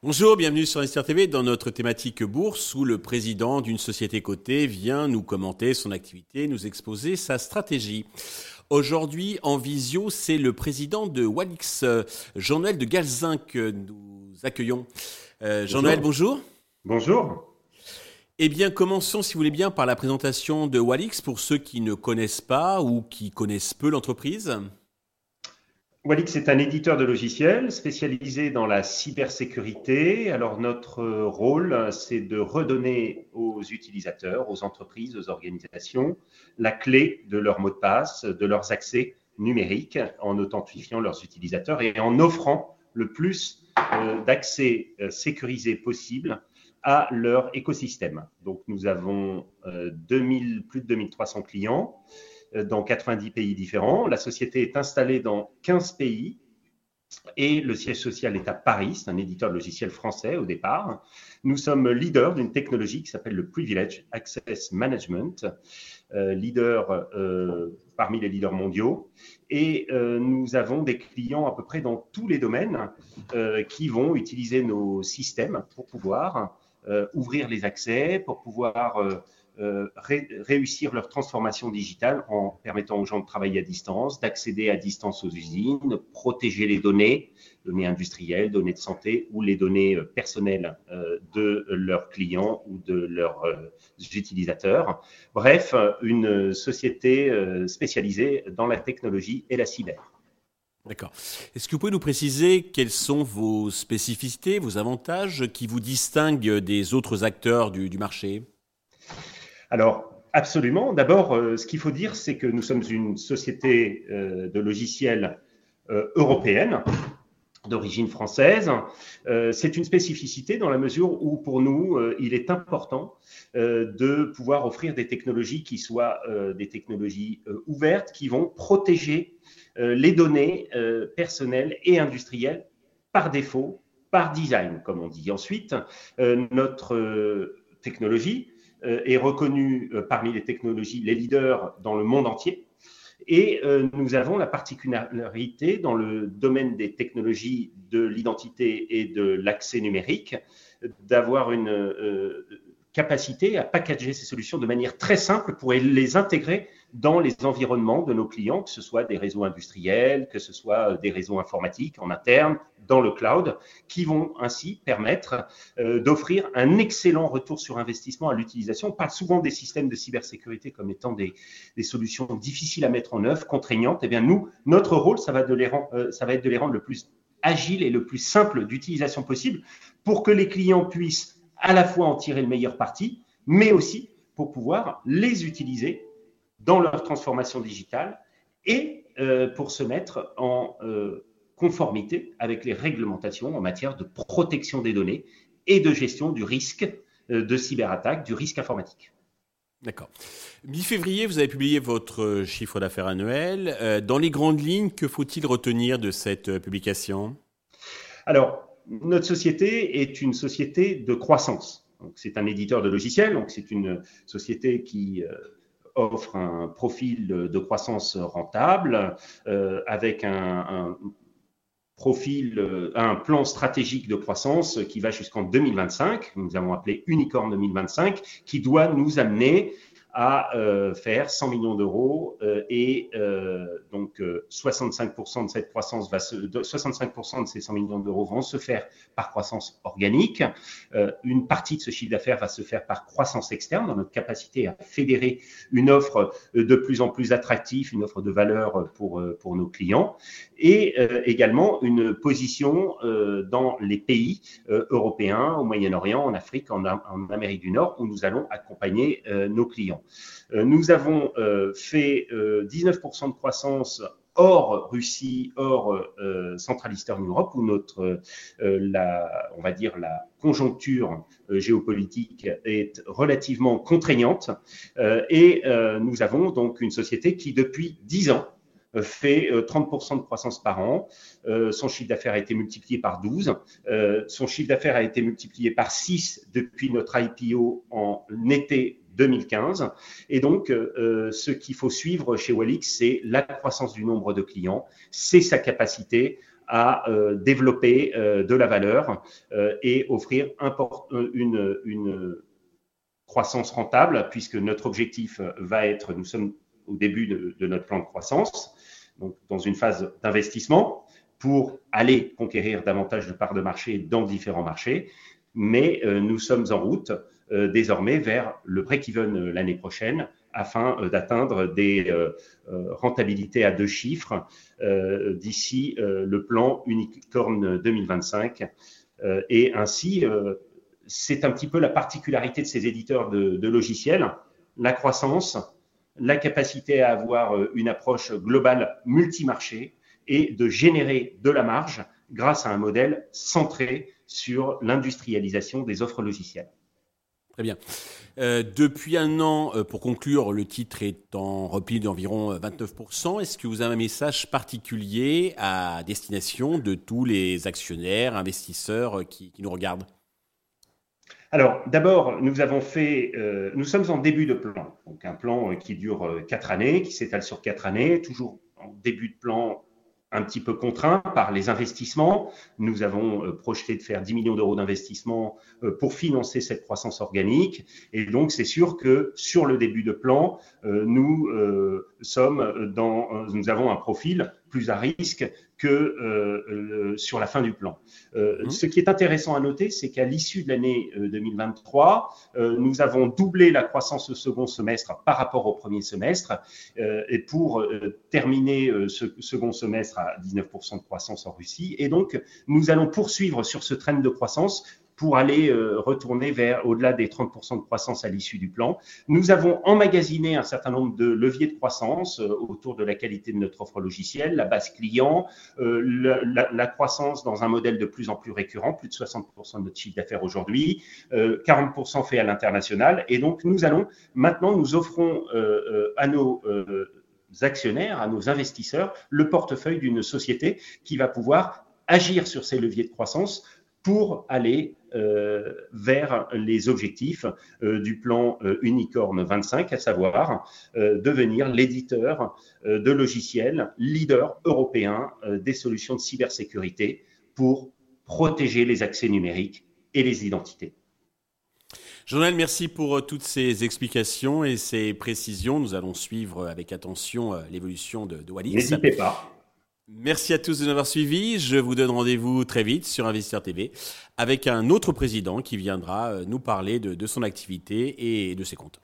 Bonjour, bienvenue sur Investir TV dans notre thématique bourse où le président d'une société cotée vient nous commenter son activité, nous exposer sa stratégie. Aujourd'hui, en visio, c'est le président de Walix, Jean-Noël de Galzin, que nous accueillons. Euh, Jean-Noël, bonjour. Bonjour. Eh bien, commençons, si vous voulez bien, par la présentation de Walix pour ceux qui ne connaissent pas ou qui connaissent peu l'entreprise. Walix est un éditeur de logiciels spécialisé dans la cybersécurité. Alors notre rôle, c'est de redonner aux utilisateurs, aux entreprises, aux organisations, la clé de leur mot de passe, de leurs accès numériques, en authentifiant leurs utilisateurs et en offrant le plus euh, d'accès euh, sécurisé possible à leur écosystème. Donc nous avons 2000, euh, plus de 2300 clients euh, dans 90 pays différents. La société est installée dans 15 pays et le siège social est à Paris, c'est un éditeur de logiciels français au départ. Nous sommes leaders d'une technologie qui s'appelle le Privilege Access Management, euh, leader parmi les leaders mondiaux. Et nous avons des clients à peu près dans tous les domaines qui vont utiliser nos systèmes pour pouvoir ouvrir les accès, pour pouvoir euh, réussir leur transformation digitale en permettant aux gens de travailler à distance, d'accéder à distance aux usines, protéger les données, données industrielles, données de santé ou les données euh, personnelles euh, de leurs clients ou de leurs utilisateurs. Bref, une société spécialisée dans la technologie et la cyber. D'accord. Est-ce que vous pouvez nous préciser quelles sont vos spécificités, vos avantages qui vous distinguent des autres acteurs du, marché? Alors, absolument. D'abord, euh, ce qu'il faut dire, c'est que nous sommes une société euh, de logiciels euh, européenne d'origine française. c'est une spécificité dans la mesure où, pour nous, il est important de pouvoir offrir des technologies qui soient des technologies ouvertes, qui vont protéger les données personnelles et industrielles par défaut, par design, comme on dit. Ensuite, notre technologie euh, est reconnu euh, parmi les technologies, les leaders dans le monde entier. Et euh, nous avons la particularité dans le domaine des technologies de l'identité et de l'accès numérique d'avoir une capacité à packager ces solutions de manière très simple pour les intégrer dans les environnements de nos clients, que ce soit des réseaux industriels, que ce soit des réseaux informatiques en interne, dans le cloud, qui vont ainsi permettre euh, d'offrir un excellent retour sur investissement à l'utilisation. On parle souvent des systèmes de cybersécurité comme étant des, solutions difficiles à mettre en œuvre, contraignantes. Eh bien, nous, notre rôle, va, euh, ça va être de les rendre le plus agile et le plus simple d'utilisation possible pour que les clients puissent à la fois en tirer le meilleur parti, mais aussi pour pouvoir les utiliser dans leur transformation digitale et euh, pour se mettre en euh, conformité avec les réglementations en matière de protection des données et de gestion du risque euh, de cyberattaque, du risque informatique. D'accord. Mi-février, vous avez publié votre chiffre d'affaires annuel. Dans les grandes lignes, que faut-il retenir de cette publication? Alors, notre société est une société de croissance. C'est un éditeur de logiciels, donc c'est une société qui offre un profil de croissance rentable euh, avec un, profil, euh, un plan stratégique de croissance qui va jusqu'en 2025, nous avons appelé Unicorn 2025, qui doit nous amener à euh, faire 100 millions d'euros euh, et euh, donc 65% de cette croissance va se, 65% de ces 100 millions d'euros vont se faire par croissance organique. une partie de ce chiffre d'affaires va se faire par croissance externe dans notre capacité à fédérer une offre de plus en plus attractive, une offre de valeur pour pour nos clients et également une position dans les pays européens, au Moyen-Orient, en Afrique, en, en Amérique du Nord où nous allons accompagner nos clients. Euh, nous avons euh, fait 19% euh, de croissance hors Russie, hors Central Eastern Europe, où notre, la, on va dire, la conjoncture géopolitique est relativement contraignante. et nous avons donc une société qui, depuis 10 ans, fait 30% de croissance par an. son chiffre d'affaires a été multiplié par 12. son chiffre d'affaires a été multiplié par 6 depuis notre IPO en été 2015. Et donc, ce qu'il faut suivre chez Walix, c'est la croissance du nombre de clients, c'est sa capacité à développer de la valeur et offrir une, une croissance rentable, puisque notre objectif va être, nous sommes au début de, notre plan de croissance, donc dans une phase d'investissement pour aller conquérir davantage de parts de marché dans différents marchés. Mais euh, nous sommes en route euh, désormais vers le break-even euh, l'année prochaine afin d'atteindre des rentabilités à deux chiffres d'ici le plan Unicorn 2025. et ainsi, c'est un petit peu la particularité de ces éditeurs de logiciels, la croissance, la capacité à avoir une approche globale multimarché et de générer de la marge grâce à un modèle centré sur l'industrialisation des offres logicielles. Très bien. Euh, depuis un an, euh, pour conclure, le titre est en repli d'environ 29%. Est-ce que vous avez un message particulier à destination de tous les actionnaires, investisseurs qui nous regardent? Alors, d'abord, nous avons fait, euh, nous sommes en début de plan, donc un plan euh, qui dure euh, quatre années, qui s'étale sur quatre années, toujours en début de plan un petit peu contraint par les investissements. Nous avons projeté de faire 10 millions d'euros d'investissement pour financer cette croissance organique. Et donc, c'est sûr que sur le début de plan, nous sommes dans, nous avons un profil plus à risque que euh, sur la fin du plan. Euh, mmh. Ce qui est intéressant à noter, c'est qu'à l'issue de l'année 2023, euh, nous avons doublé la croissance au second semestre par rapport au premier semestre. et pour terminer ce second semestre à 19% de croissance en Russie. Et donc, nous allons poursuivre sur ce train de croissance pour aller euh, retourner vers au-delà des 30% de croissance à l'issue du plan. Nous avons emmagasiné un certain nombre de leviers de croissance euh, autour de la qualité de notre offre logicielle, la base client, euh, la, la, croissance dans un modèle de plus en plus récurrent, plus de 60% de notre chiffre d'affaires aujourd'hui, 40% fait à l'international. Et donc, nous allons maintenant, nous offrons à nos actionnaires, à nos investisseurs, le portefeuille d'une société qui va pouvoir agir sur ces leviers de croissance pour aller euh, vers les objectifs euh, du plan euh, Unicorn 25, à savoir devenir l'éditeur de logiciels leader européen des solutions de cybersécurité pour protéger les accès numériques et les identités. Journal, merci pour toutes ces explications et ces précisions. Nous allons suivre avec attention l'évolution de, de Wallis. N'hésitez pas. Merci à tous de nous avoir suivis. Je vous donne rendez-vous très vite sur Investisseur TV avec un autre président qui viendra euh, nous parler de, de son activité et de ses comptes.